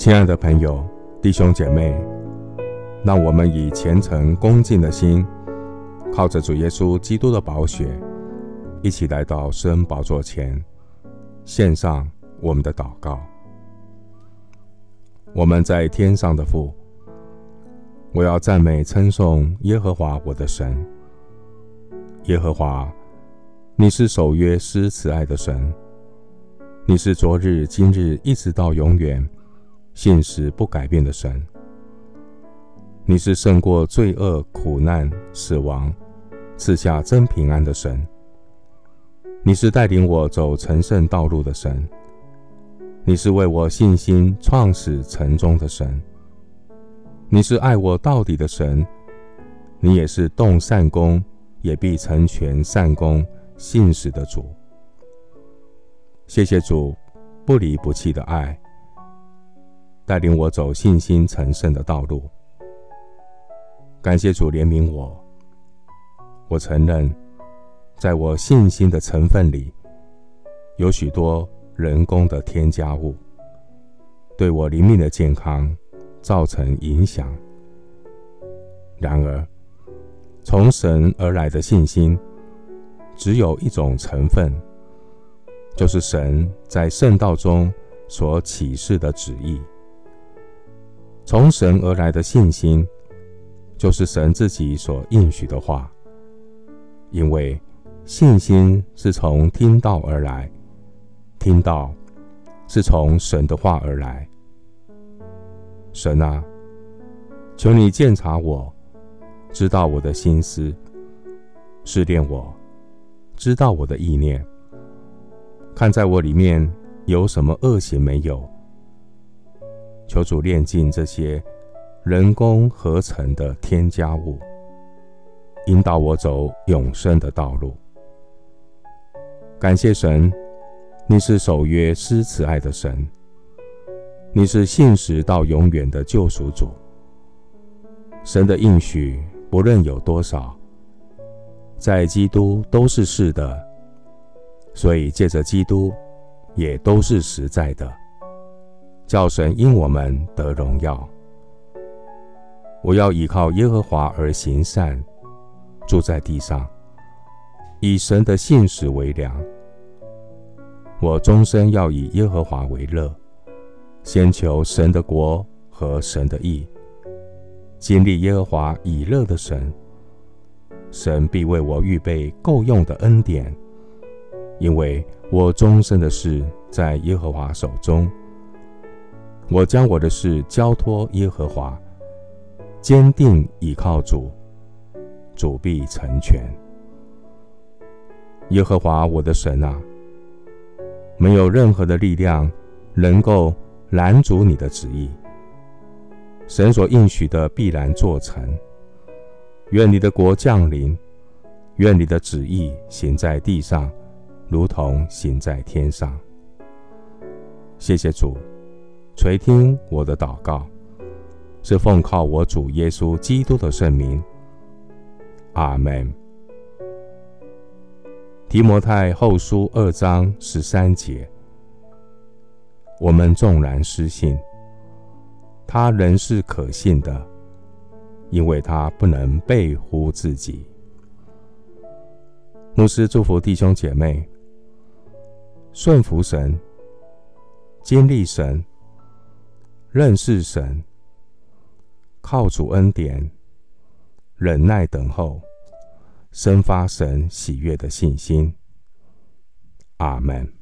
亲爱的朋友、弟兄姐妹，让我们以虔诚恭敬的心，靠着主耶稣基督的宝血，一起来到施恩宝座前，献上我们的祷告。我们在天上的父，我要赞美称颂耶和华我的神。耶和华，你是守约施慈爱的神，你是昨日、今日一直到永远，信实不改变的神。你是胜过罪恶、苦难、死亡，赐下真平安的神。你是带领我走成圣道路的神。你是为我信心创始成终的神，你是爱我到底的神，你也是动善功也必成全善功信实的主。谢谢主不离不弃的爱，带领我走信心成圣的道路。感谢主怜悯我，我承认在我信心的成分里有许多。人工的添加物对我灵命的健康造成影响。然而，从神而来的信心只有一种成分，就是神在圣道中所启示的旨意。从神而来的信心，就是神自己所应许的话，因为信心是从听到而来。听到是从神的话而来。神啊，求你鉴察我，知道我的心思，试炼我，知道我的意念，看在我里面有什么恶行没有。求主炼尽这些人工合成的添加物，引导我走永生的道路。感谢神。你是守约施慈爱的神，你是信实到永远的救赎主。神的应许不论有多少，在基督都是是的，所以借着基督也都是实在的，叫神因我们得荣耀。我要依靠耶和华而行善，住在地上，以神的信实为粮。我终身要以耶和华为乐，先求神的国和神的义，经历耶和华以乐的神，神必为我预备够用的恩典，因为我终身的事在耶和华手中。我将我的事交托耶和华，坚定倚靠主，主必成全。耶和华我的神啊！没有任何的力量能够拦阻你的旨意。神所应许的必然做成。愿你的国降临，愿你的旨意行在地上，如同行在天上。谢谢主，垂听我的祷告，是奉靠我主耶稣基督的圣名。阿门。提摩太后书二章十三节：我们纵然失信，他仍是可信的，因为他不能背乎自己。牧师祝福弟兄姐妹，顺服神，经历神，认识神，靠主恩典，忍耐等候。生发神喜悦的信心。阿门。